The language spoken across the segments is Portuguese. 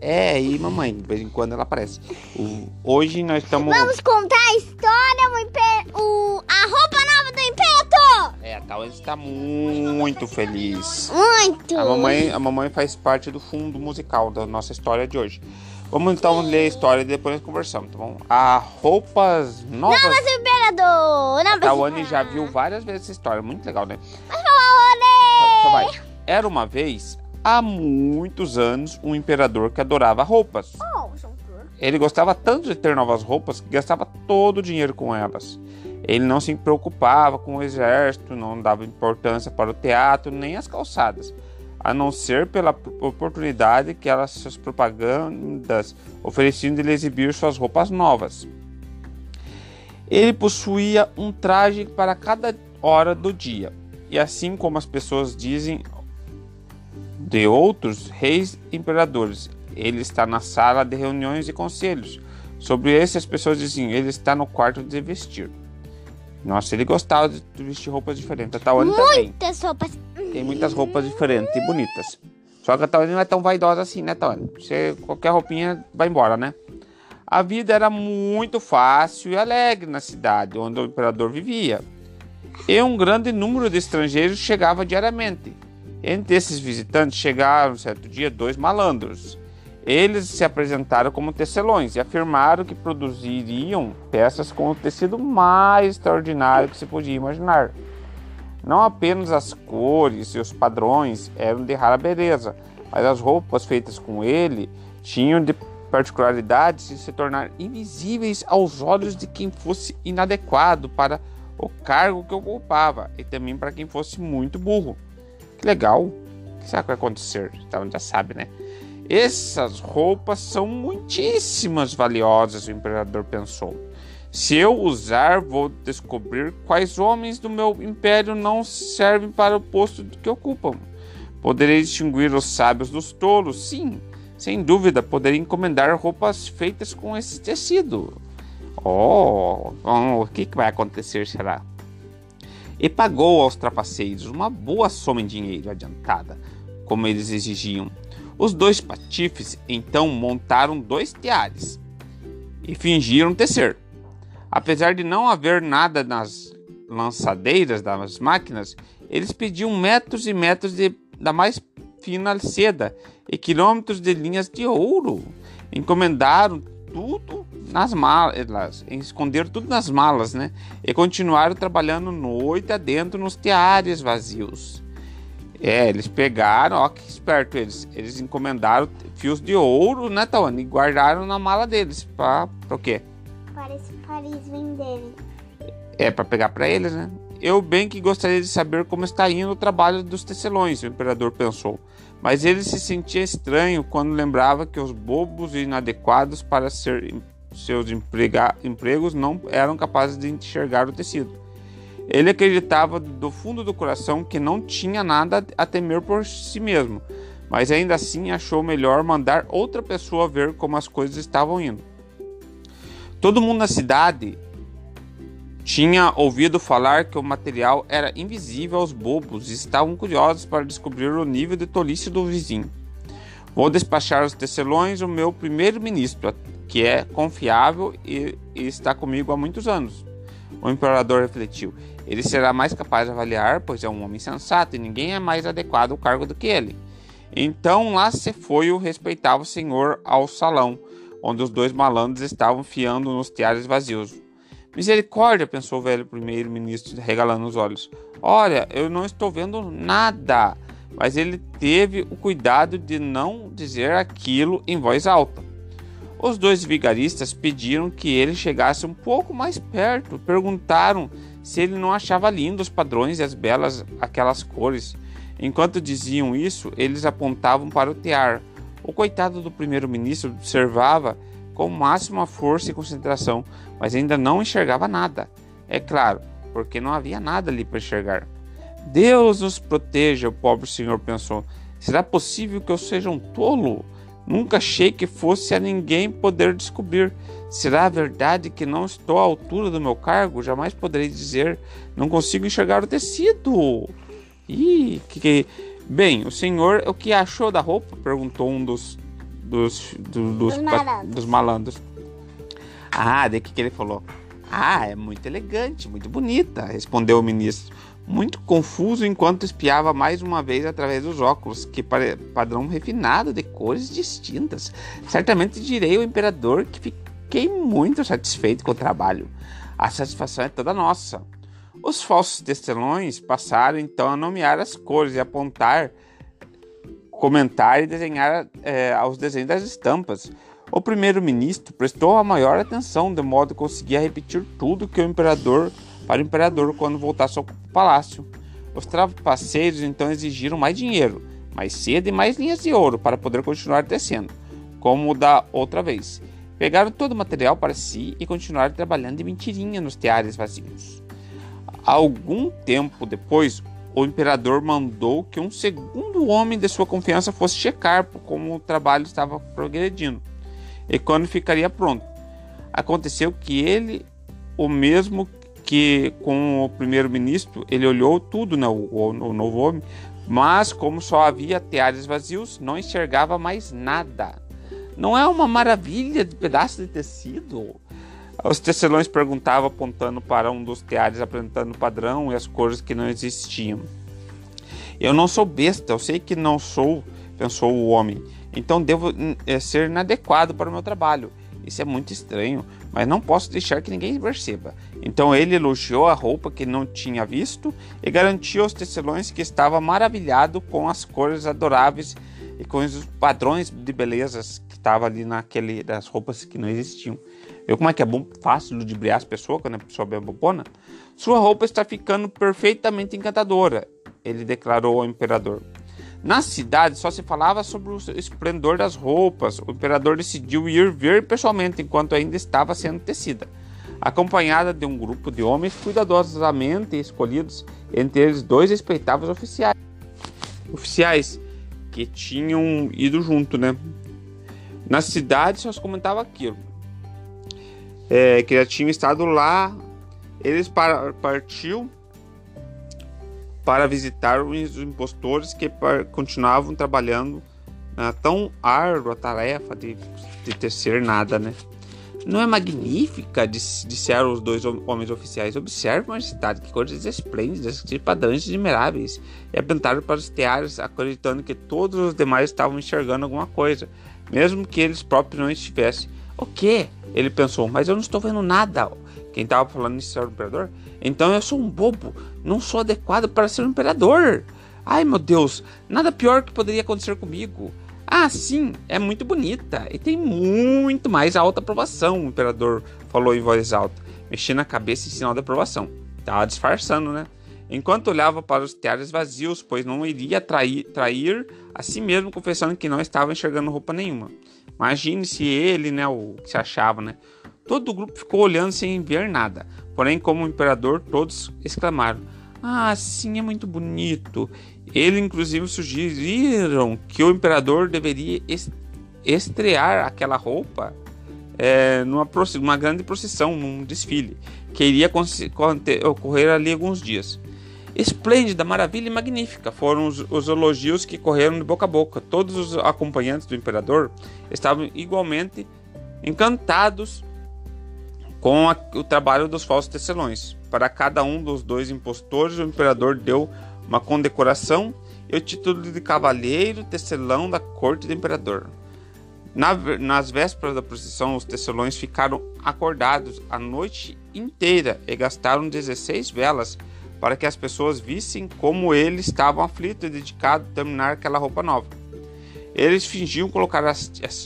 É, e mamãe, de vez em quando ela aparece. O- hoje nós estamos. Vamos contar a história, o, impe- o- a roupa nova do Impeto! É, a Tawane está muito feliz. Muito! A mamãe, a mamãe faz parte do fundo musical da nossa história de hoje. Vamos então ler a história e depois conversamos, tá bom? A roupas novas. Novas do Imperador! A Novas Tawane já viu várias vezes essa história, muito legal, né? Mas Então ler! vai. Era uma vez, há muitos anos, um imperador que adorava roupas. Oh. Ele gostava tanto de ter novas roupas que gastava todo o dinheiro com elas. Ele não se preocupava com o exército, não dava importância para o teatro nem as calçadas, a não ser pela oportunidade que elas suas propagandas ofereciam de ele exibir suas roupas novas. Ele possuía um traje para cada hora do dia, e assim como as pessoas dizem de outros reis e imperadores, ele está na sala de reuniões e conselhos. Sobre esse, as pessoas dizem, ele está no quarto de vestir. Nossa, ele gostava de vestir roupas diferentes. A Tawane também. Muitas roupas. Tem muitas roupas diferentes e bonitas. Só que a Tawane não é tão vaidosa assim, né, Tawane? Você, qualquer roupinha vai embora, né? A vida era muito fácil e alegre na cidade onde o imperador vivia. E um grande número de estrangeiros chegava diariamente. Entre esses visitantes chegaram, certo dia, dois malandros. Eles se apresentaram como tecelões e afirmaram que produziriam peças com o tecido mais extraordinário que se podia imaginar. Não apenas as cores e os padrões eram de rara beleza, mas as roupas feitas com ele tinham de particularidades de se tornar invisíveis aos olhos de quem fosse inadequado para o cargo que ocupava e também para quem fosse muito burro. Que legal! O que será que vai acontecer? Então já sabe, né? Essas roupas são muitíssimas valiosas, o imperador pensou. Se eu usar, vou descobrir quais homens do meu império não servem para o posto que ocupam. Poderei distinguir os sábios dos tolos, sim. Sem dúvida, poderei encomendar roupas feitas com esse tecido. Oh, oh, o que vai acontecer, será? E pagou aos trapaceiros uma boa soma em dinheiro adiantada, como eles exigiam. Os dois patifes então montaram dois teares e fingiram tecer. Apesar de não haver nada nas lançadeiras das máquinas, eles pediam metros e metros de, da mais fina seda e quilômetros de linhas de ouro. Encomendaram tudo nas malas, esconderam tudo nas malas, né? E continuaram trabalhando noite adentro nos teares vazios. É, eles pegaram, ó que esperto eles. Eles encomendaram fios de ouro, né, Tawane? E guardaram na mala deles. Pra, pra o quê? Parece Paris venderem. É, para pegar para eles, né? Eu bem que gostaria de saber como está indo o trabalho dos tecelões, o imperador pensou. Mas ele se sentia estranho quando lembrava que os bobos e inadequados para ser, seus emprega, empregos não eram capazes de enxergar o tecido. Ele acreditava do fundo do coração que não tinha nada a temer por si mesmo, mas ainda assim achou melhor mandar outra pessoa ver como as coisas estavam indo. Todo mundo na cidade tinha ouvido falar que o material era invisível aos bobos e estavam curiosos para descobrir o nível de tolice do vizinho. Vou despachar os tecelões o meu primeiro-ministro, que é confiável e, e está comigo há muitos anos. O imperador refletiu. Ele será mais capaz de avaliar, pois é um homem sensato e ninguém é mais adequado ao cargo do que ele. Então lá se foi o respeitável senhor ao salão, onde os dois malandros estavam fiando nos teares vazios. Misericórdia, pensou o velho primeiro-ministro, regalando os olhos. Olha, eu não estou vendo nada. Mas ele teve o cuidado de não dizer aquilo em voz alta. Os dois vigaristas pediram que ele chegasse um pouco mais perto. Perguntaram se ele não achava lindo os padrões e as belas aquelas cores. Enquanto diziam isso, eles apontavam para o tear. O coitado do primeiro-ministro observava com máxima força e concentração, mas ainda não enxergava nada. É claro, porque não havia nada ali para enxergar. Deus nos proteja, o pobre senhor pensou. Será possível que eu seja um tolo? Nunca achei que fosse a ninguém poder descobrir. Será verdade que não estou à altura do meu cargo? Jamais poderei dizer. Não consigo enxergar o tecido. Ih, que, que... Bem, o senhor, o que achou da roupa? Perguntou um dos dos, do- dos, Dos malandros. dos malandros. Ah, o que, que ele falou? Ah, é muito elegante, muito bonita, respondeu o ministro. Muito confuso enquanto espiava mais uma vez através dos óculos, que padrão refinado de cores distintas. Certamente direi ao imperador que fiquei muito satisfeito com o trabalho. A satisfação é toda nossa. Os falsos testelões passaram então a nomear as cores e apontar, comentar e desenhar eh, os desenhos das estampas. O primeiro-ministro prestou a maior atenção, de modo que conseguia repetir tudo que o imperador para o imperador quando voltasse ao palácio. Os trapaceiros então exigiram mais dinheiro, mais seda e mais linhas de ouro para poder continuar tecendo, como da outra vez. Pegaram todo o material para si e continuaram trabalhando de mentirinha nos teares vazios. Algum tempo depois, o imperador mandou que um segundo homem de sua confiança fosse checar como o trabalho estava progredindo e quando ficaria pronto. Aconteceu que ele, o mesmo que com o primeiro-ministro, ele olhou tudo, né, o, o, o novo homem, mas como só havia teares vazios, não enxergava mais nada. Não é uma maravilha de pedaço de tecido? Os tecelões perguntavam, apontando para um dos teares, apresentando o padrão e as cores que não existiam. Eu não sou besta, eu sei que não sou, pensou o homem. Então devo é, ser inadequado para o meu trabalho. Isso é muito estranho, mas não posso deixar que ninguém perceba. Então ele elogiou a roupa que não tinha visto e garantiu aos tecelões que estava maravilhado com as cores adoráveis e com os padrões de belezas que estavam ali naquele das roupas que não existiam. Viu como é que é bom, fácil ludibriar as pessoas quando a pessoa é bem bobona? Sua roupa está ficando perfeitamente encantadora, ele declarou ao imperador. Na cidade só se falava sobre o esplendor das roupas. O imperador decidiu ir ver pessoalmente enquanto ainda estava sendo tecida, acompanhada de um grupo de homens cuidadosamente escolhidos, entre eles dois respeitáveis oficiais, oficiais que tinham ido junto, né? Na cidade só se comentava aquilo, é, que já tinham estado lá. Eles par partiu para visitar os impostores que continuavam trabalhando na tão árdua tarefa de, de tecer nada, né? Não é magnífica, disseram os dois homens oficiais. Observe, majestade, que cores esplêndidas, que padrões admiráveis. E apontaram para os teares, acreditando que todos os demais estavam enxergando alguma coisa, mesmo que eles próprios não estivessem. O quê? Ele pensou, mas eu não estou vendo nada. Quem estava falando isso era o imperador? Então eu sou um bobo, não sou adequado para ser um imperador. Ai meu Deus, nada pior que poderia acontecer comigo. Ah, sim, é muito bonita e tem muito mais alta aprovação, o imperador falou em voz alta, mexendo a cabeça em sinal de aprovação. Estava disfarçando, né? Enquanto olhava para os teares vazios, pois não iria trair, trair a si mesmo, confessando que não estava enxergando roupa nenhuma. Imagine se ele, né, o que se achava, né? Todo o grupo ficou olhando sem ver nada. Porém, como imperador, todos exclamaram: Ah, sim, é muito bonito. Ele, inclusive, sugeriram que o imperador deveria estrear aquela roupa é, numa, numa grande procissão, num desfile, que iria ocorrer ali alguns dias. Esplêndida, maravilha e magnífica foram os, os, elogios que correram de boca a boca. Todos os acompanhantes do imperador estavam igualmente encantados com a, o trabalho dos falsos tecelões. Para cada um dos dois impostores, o imperador deu uma condecoração e o título de cavalheiro tecelão da corte do imperador. Na, nas vésperas da procissão, os tecelões ficaram acordados a noite inteira e gastaram 16 velas para que as pessoas vissem como eles estavam aflitos e dedicados a terminar aquela roupa nova. Eles fingiam colocar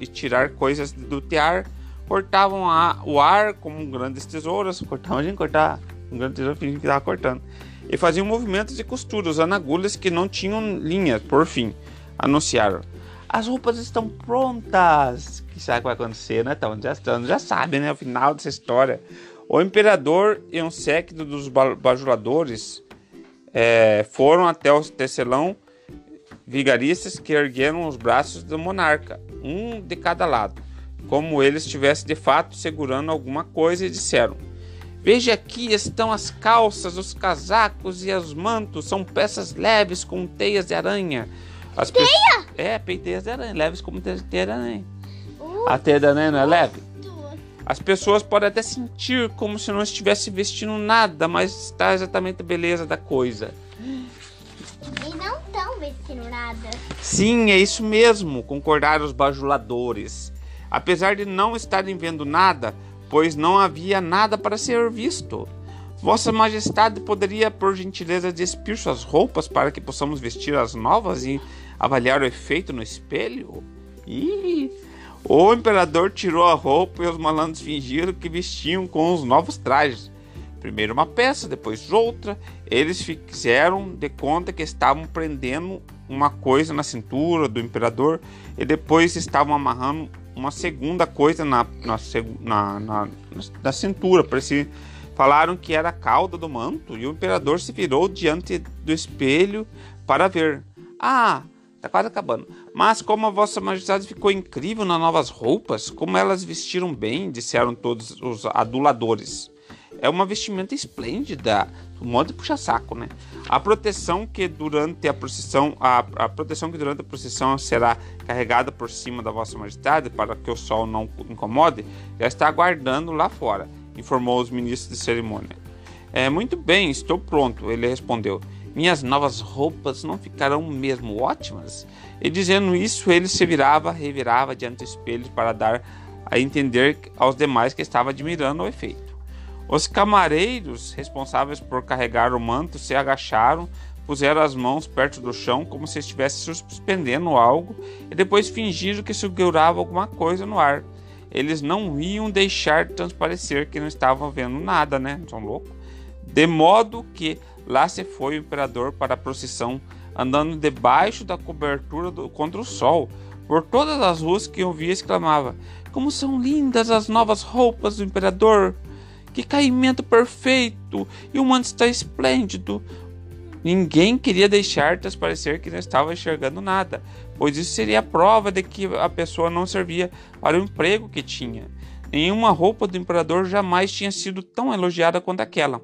e tirar coisas do tear cortavam a, o ar como grandes tesouras, cortavam a gente cortar um grande tesouro fingindo que estava cortando, e faziam movimentos de costura usando agulhas que não tinham linhas. Por fim, anunciaram: as roupas estão prontas. Que sabe o que vai acontecer, né? Então já, já sabe, né? O final dessa história. O imperador e um séquito dos bajuladores é, foram até o tecelão vigaristas que ergueram os braços do monarca, um de cada lado como ele estivesse de fato segurando alguma coisa, e disseram: Veja aqui estão as calças, os casacos e os mantos, são peças leves com teias de aranha. As Teia? É, teias de aranha, leves como teias de aranha. A teda, né, não é leve? As pessoas podem até sentir como se não estivesse vestindo nada, mas está exatamente a beleza da coisa. E não estão vestindo nada. Sim, é isso mesmo, concordaram os bajuladores. Apesar de não estarem vendo nada, pois não havia nada para ser visto. Vossa Majestade poderia, por gentileza, despir suas roupas para que possamos vestir as novas e avaliar o efeito no espelho? Ih! O imperador tirou a roupa e os malandros fingiram que vestiam com os novos trajes. Primeiro uma peça, depois outra. Eles fizeram de conta que estavam prendendo uma coisa na cintura do imperador e depois estavam amarrando uma segunda coisa na, na, na, na, na cintura. Parecia, falaram que era a cauda do manto e o imperador se virou diante do espelho para ver. Ah, tá quase acabando. Mas como a vossa majestade ficou incrível nas novas roupas, como elas vestiram bem, disseram todos os aduladores. É uma vestimenta esplêndida, monte de puxa-saco, né? A proteção que durante a procissão, a, a, proteção que durante a procissão será carregada por cima da vossa majestade para que o sol não incomode, já está aguardando lá fora, informou os ministros de cerimônia. É muito bem, estou pronto, ele respondeu. Minhas novas roupas não ficarão mesmo ótimas? E dizendo isso, ele se virava, revirava diante do espelho para dar a entender aos demais que estava admirando o efeito. Os camareiros responsáveis por carregar o manto se agacharam, puseram as mãos perto do chão como se estivesse suspendendo algo e depois fingiram que segurava alguma coisa no ar. Eles não iam deixar transparecer que não estavam vendo nada, né? São loucos. De modo que lá se foi o imperador para a procissão, andando debaixo da cobertura do, contra o sol. Por todas as ruas que ouvia exclamava: Como são lindas as novas roupas do imperador! Que caimento perfeito! E o manto está esplêndido. Ninguém queria deixar transparecer que não estava enxergando nada, pois isso seria a prova de que a pessoa não servia para o emprego que tinha. Nenhuma roupa do imperador jamais tinha sido tão elogiada quanto aquela.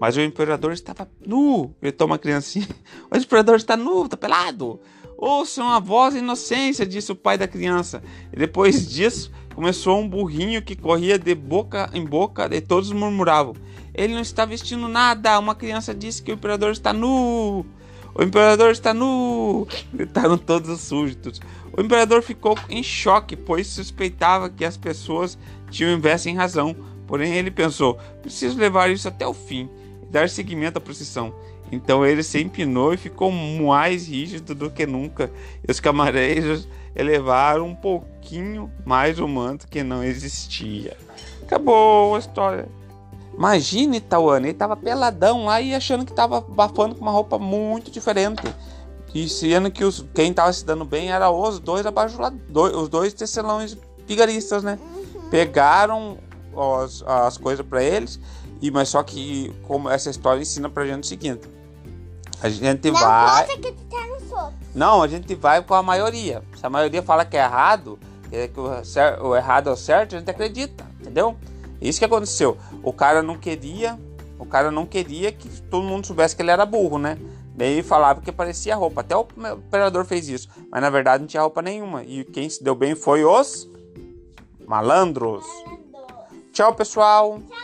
Mas o imperador estava nu, gritou uma criancinha. O imperador está nu, está pelado. Ouçam a voz e inocência, disse o pai da criança. E depois disso, começou um burrinho que corria de boca em boca e todos murmuravam: Ele não está vestindo nada. Uma criança disse que o imperador está nu. O imperador está nu! Gritaram todos os súditos. O imperador ficou em choque, pois suspeitava que as pessoas tivessem razão. Porém, ele pensou: preciso levar isso até o fim dar seguimento à procissão. Então ele se empinou e ficou mais rígido do que nunca. E os camareiros elevaram um pouquinho mais o manto que não existia. Acabou a história. Imagine, Tawane, ele tava peladão lá e achando que tava bafando com uma roupa muito diferente. E sendo que os, quem tava se dando bem era os dois abajuladores, os dois tecelões pigaristas, né? Pegaram as, as coisas para eles, e mas só que como essa história ensina pra gente o seguinte: a gente não vai. outros. Não, a gente vai com a maioria. Se a maioria fala que é errado, é que o, cer- o errado é o certo, a gente acredita, entendeu? Isso que aconteceu. O cara não queria, o cara não queria que todo mundo soubesse que ele era burro, né? Daí falava que parecia roupa. Até o operador fez isso, mas na verdade não tinha roupa nenhuma. E quem se deu bem foi os malandros. Tchau, pessoal. Tchau,